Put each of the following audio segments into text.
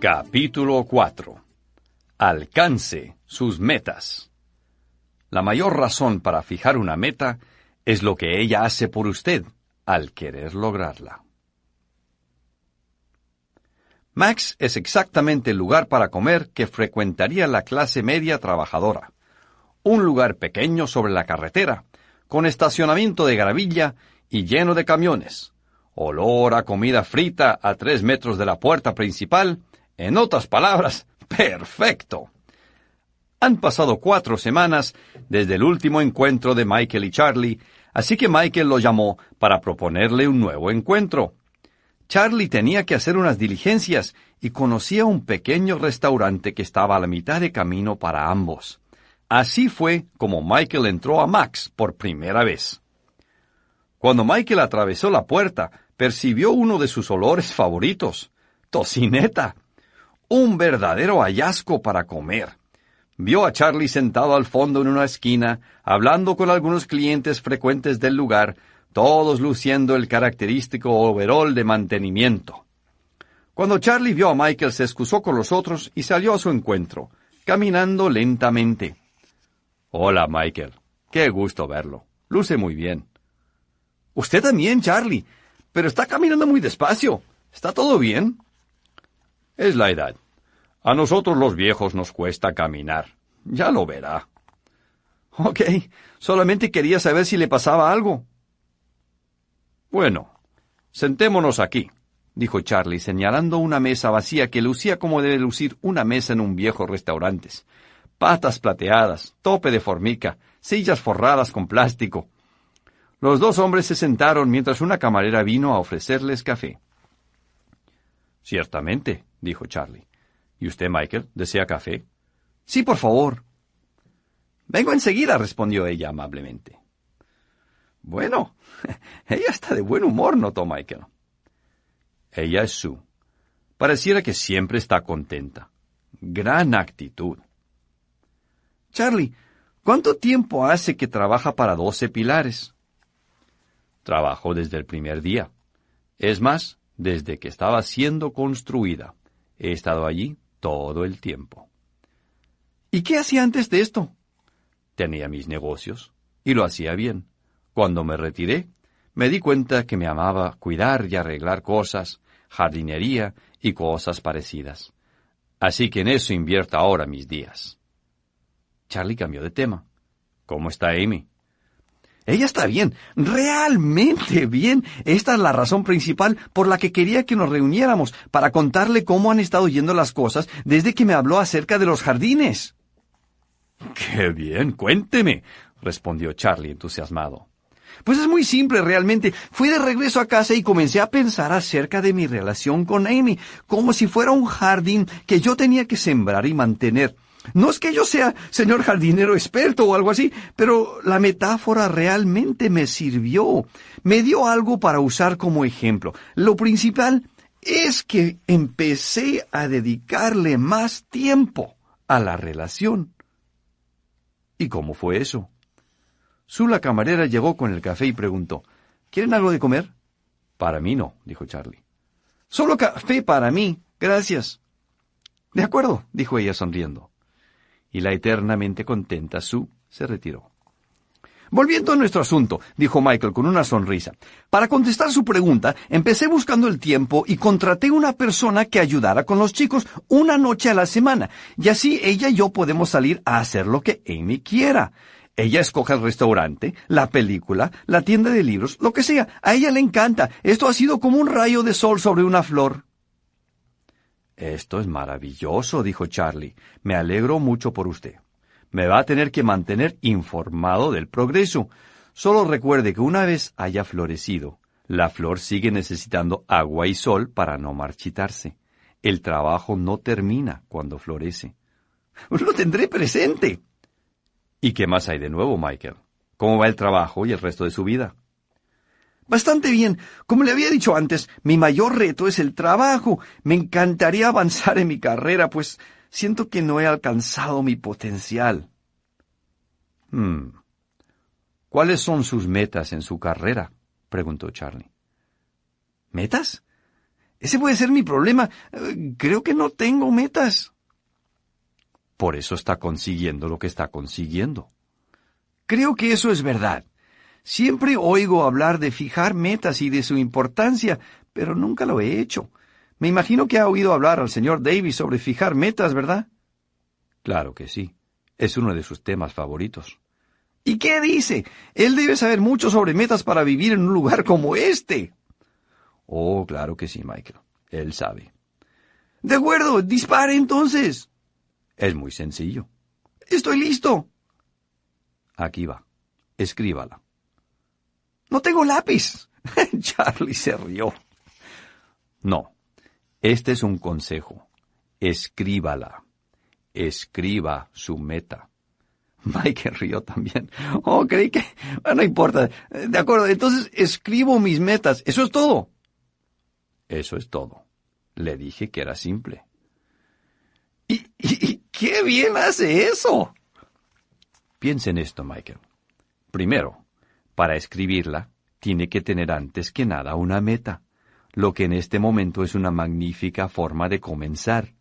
Capítulo 4 Alcance sus metas. La mayor razón para fijar una meta es lo que ella hace por usted al querer lograrla. Max es exactamente el lugar para comer que frecuentaría la clase media trabajadora. Un lugar pequeño sobre la carretera, con estacionamiento de gravilla y lleno de camiones. Olor a comida frita a tres metros de la puerta principal. En otras palabras, perfecto. Han pasado cuatro semanas desde el último encuentro de Michael y Charlie, así que Michael lo llamó para proponerle un nuevo encuentro. Charlie tenía que hacer unas diligencias y conocía un pequeño restaurante que estaba a la mitad de camino para ambos. Así fue como Michael entró a Max por primera vez. Cuando Michael atravesó la puerta, percibió uno de sus olores favoritos, tocineta. Un verdadero hallazgo para comer. Vio a Charlie sentado al fondo en una esquina, hablando con algunos clientes frecuentes del lugar, todos luciendo el característico overol de mantenimiento. Cuando Charlie vio a Michael se excusó con los otros y salió a su encuentro, caminando lentamente. Hola, Michael. Qué gusto verlo. Luce muy bien. Usted también, Charlie. Pero está caminando muy despacio. ¿Está todo bien? Es la edad. A nosotros los viejos nos cuesta caminar. Ya lo verá. Ok. Solamente quería saber si le pasaba algo. Bueno, sentémonos aquí, dijo Charlie, señalando una mesa vacía que lucía como debe lucir una mesa en un viejo restaurante. Patas plateadas, tope de formica, sillas forradas con plástico. Los dos hombres se sentaron mientras una camarera vino a ofrecerles café. Ciertamente, dijo Charlie. ¿Y usted, Michael, desea café? Sí, por favor. Vengo enseguida, respondió ella amablemente. Bueno, ella está de buen humor, notó Michael. Ella es Sue. Pareciera que siempre está contenta. Gran actitud. Charlie, ¿cuánto tiempo hace que trabaja para doce pilares? Trabajo desde el primer día. Es más, desde que estaba siendo construida. He estado allí todo el tiempo. ¿Y qué hacía antes de esto? Tenía mis negocios, y lo hacía bien. Cuando me retiré, me di cuenta que me amaba cuidar y arreglar cosas, jardinería y cosas parecidas. Así que en eso invierto ahora mis días. Charlie cambió de tema. ¿Cómo está Amy? Ella está bien, realmente bien. Esta es la razón principal por la que quería que nos reuniéramos, para contarle cómo han estado yendo las cosas desde que me habló acerca de los jardines. Qué bien, cuénteme, respondió Charlie entusiasmado. Pues es muy simple realmente. Fui de regreso a casa y comencé a pensar acerca de mi relación con Amy, como si fuera un jardín que yo tenía que sembrar y mantener. No es que yo sea señor jardinero experto o algo así, pero la metáfora realmente me sirvió. Me dio algo para usar como ejemplo. Lo principal es que empecé a dedicarle más tiempo a la relación. ¿Y cómo fue eso? Su la camarera llegó con el café y preguntó, ¿Quieren algo de comer? Para mí no, dijo Charlie. Solo café para mí, gracias. De acuerdo, dijo ella sonriendo. Y la eternamente contenta Sue se retiró. Volviendo a nuestro asunto, dijo Michael con una sonrisa. Para contestar su pregunta, empecé buscando el tiempo y contraté una persona que ayudara con los chicos una noche a la semana, y así ella y yo podemos salir a hacer lo que Amy quiera. Ella escoge el restaurante, la película, la tienda de libros, lo que sea. A ella le encanta. Esto ha sido como un rayo de sol sobre una flor. Esto es maravilloso, dijo Charlie. Me alegro mucho por usted. Me va a tener que mantener informado del progreso. Solo recuerde que una vez haya florecido, la flor sigue necesitando agua y sol para no marchitarse. El trabajo no termina cuando florece. Lo tendré presente. ¿Y qué más hay de nuevo, Michael? ¿Cómo va el trabajo y el resto de su vida? Bastante bien. Como le había dicho antes, mi mayor reto es el trabajo. Me encantaría avanzar en mi carrera, pues siento que no he alcanzado mi potencial. Hmm. ¿Cuáles son sus metas en su carrera? preguntó Charlie. ¿Metas? Ese puede ser mi problema. Eh, creo que no tengo metas. Por eso está consiguiendo lo que está consiguiendo. Creo que eso es verdad. Siempre oigo hablar de fijar metas y de su importancia, pero nunca lo he hecho. Me imagino que ha oído hablar al señor Davis sobre fijar metas, ¿verdad? Claro que sí. Es uno de sus temas favoritos. ¿Y qué dice? Él debe saber mucho sobre metas para vivir en un lugar como este. Oh, claro que sí, Michael. Él sabe. De acuerdo, dispare entonces. Es muy sencillo. Estoy listo. Aquí va. Escríbala. No tengo lápiz. Charlie se rió. No. Este es un consejo. Escríbala. Escriba su meta. Mike rió también. Oh, creí que... no importa. De acuerdo, entonces escribo mis metas. Eso es todo. Eso es todo. Le dije que era simple. ¿Y, y, qué bien hace eso? Piensa en esto, Michael. Primero, para escribirla, tiene que tener antes que nada una meta, lo que en este momento es una magnífica forma de comenzar.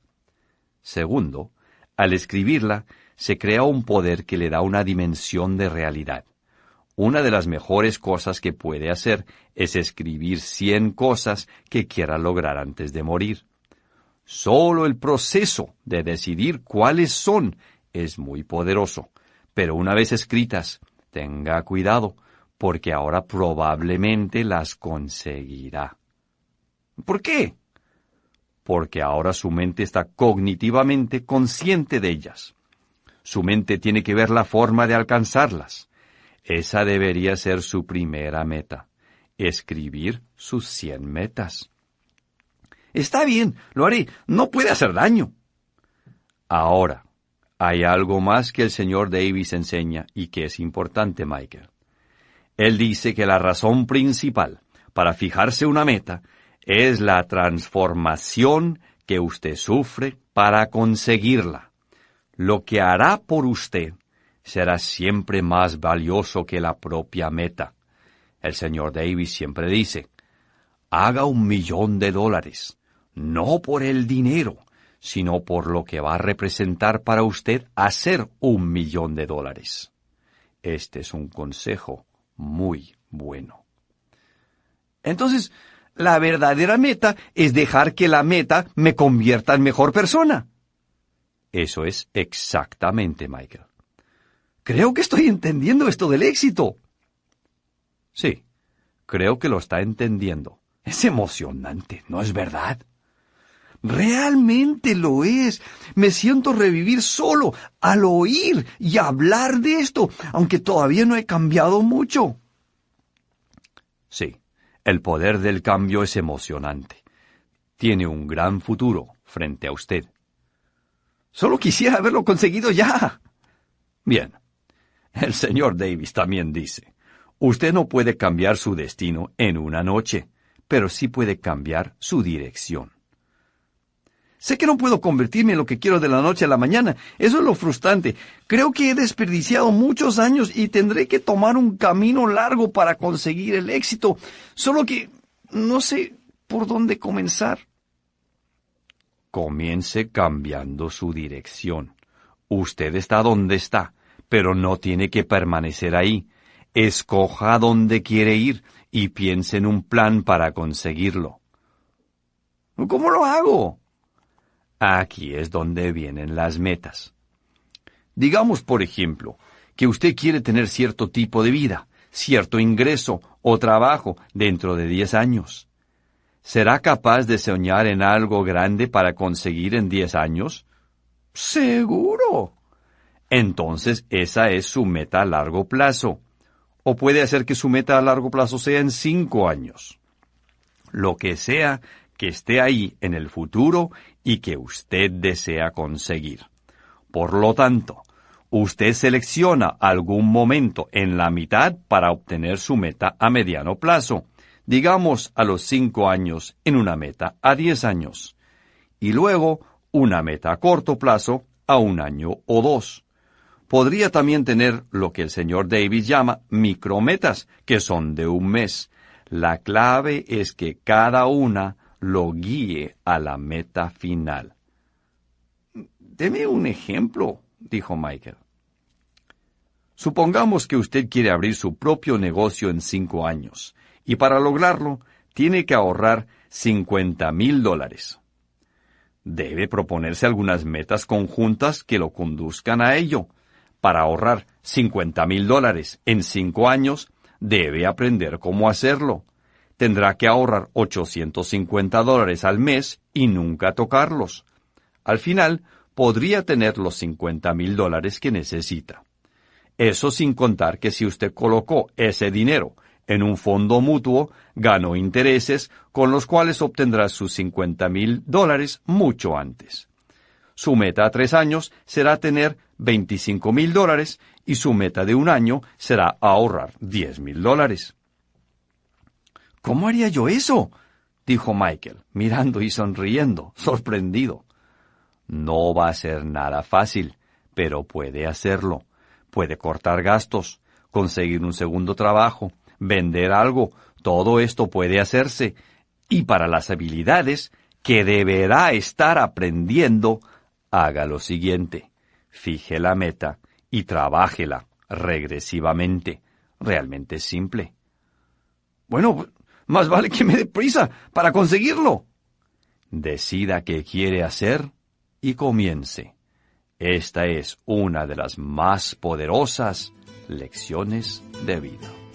Segundo, al escribirla, se crea un poder que le da una dimensión de realidad. Una de las mejores cosas que puede hacer es escribir cien cosas que quiera lograr antes de morir. Solo el proceso de decidir cuáles son es muy poderoso, pero una vez escritas, tenga cuidado, porque ahora probablemente las conseguirá. ¿Por qué? Porque ahora su mente está cognitivamente consciente de ellas. Su mente tiene que ver la forma de alcanzarlas. Esa debería ser su primera meta. Escribir sus cien metas. Está bien, lo haré. No puede hacer daño. Ahora, hay algo más que el señor Davis enseña y que es importante, Michael. Él dice que la razón principal para fijarse una meta es la transformación que usted sufre para conseguirla. Lo que hará por usted será siempre más valioso que la propia meta. El señor Davis siempre dice, haga un millón de dólares, no por el dinero, sino por lo que va a representar para usted hacer un millón de dólares. Este es un consejo muy bueno. Entonces, la verdadera meta es dejar que la meta me convierta en mejor persona. Eso es exactamente, Michael. Creo que estoy entendiendo esto del éxito. Sí, creo que lo está entendiendo. Es emocionante, ¿no es verdad? Realmente lo es. Me siento revivir solo al oír y hablar de esto, aunque todavía no he cambiado mucho. Sí, el poder del cambio es emocionante. Tiene un gran futuro frente a usted. Solo quisiera haberlo conseguido ya. Bien, el señor Davis también dice, usted no puede cambiar su destino en una noche, pero sí puede cambiar su dirección. Sé que no puedo convertirme en lo que quiero de la noche a la mañana. Eso es lo frustrante. Creo que he desperdiciado muchos años y tendré que tomar un camino largo para conseguir el éxito. Solo que no sé por dónde comenzar. Comience cambiando su dirección. Usted está donde está pero no tiene que permanecer ahí. Escoja dónde quiere ir y piense en un plan para conseguirlo. ¿Cómo lo hago? Aquí es donde vienen las metas. Digamos, por ejemplo, que usted quiere tener cierto tipo de vida, cierto ingreso o trabajo dentro de diez años. ¿Será capaz de soñar en algo grande para conseguir en diez años? Seguro entonces esa es su meta a largo plazo. O puede hacer que su meta a largo plazo sea en cinco años. Lo que sea que esté ahí en el futuro y que usted desea conseguir. Por lo tanto, usted selecciona algún momento en la mitad para obtener su meta a mediano plazo, digamos a los cinco años en una meta a diez años, y luego una meta a corto plazo a un año o dos podría también tener lo que el señor Davis llama micrometas, que son de un mes. La clave es que cada una lo guíe a la meta final. Deme un ejemplo, dijo Michael. Supongamos que usted quiere abrir su propio negocio en cinco años, y para lograrlo tiene que ahorrar 50 mil dólares. Debe proponerse algunas metas conjuntas que lo conduzcan a ello. Para ahorrar 50 mil dólares en cinco años, debe aprender cómo hacerlo. Tendrá que ahorrar 850 dólares al mes y nunca tocarlos. Al final, podría tener los 50 mil dólares que necesita. Eso sin contar que si usted colocó ese dinero en un fondo mutuo, ganó intereses con los cuales obtendrá sus 50 mil dólares mucho antes. Su meta a tres años será tener 25 mil dólares y su meta de un año será ahorrar 10 mil dólares. ¿Cómo haría yo eso? dijo Michael, mirando y sonriendo, sorprendido. No va a ser nada fácil, pero puede hacerlo puede cortar gastos, conseguir un segundo trabajo, vender algo, todo esto puede hacerse. Y para las habilidades que deberá estar aprendiendo, haga lo siguiente. Fije la meta y trabájela regresivamente. Realmente simple. Bueno, más vale que me dé prisa para conseguirlo. Decida qué quiere hacer y comience. Esta es una de las más poderosas lecciones de vida.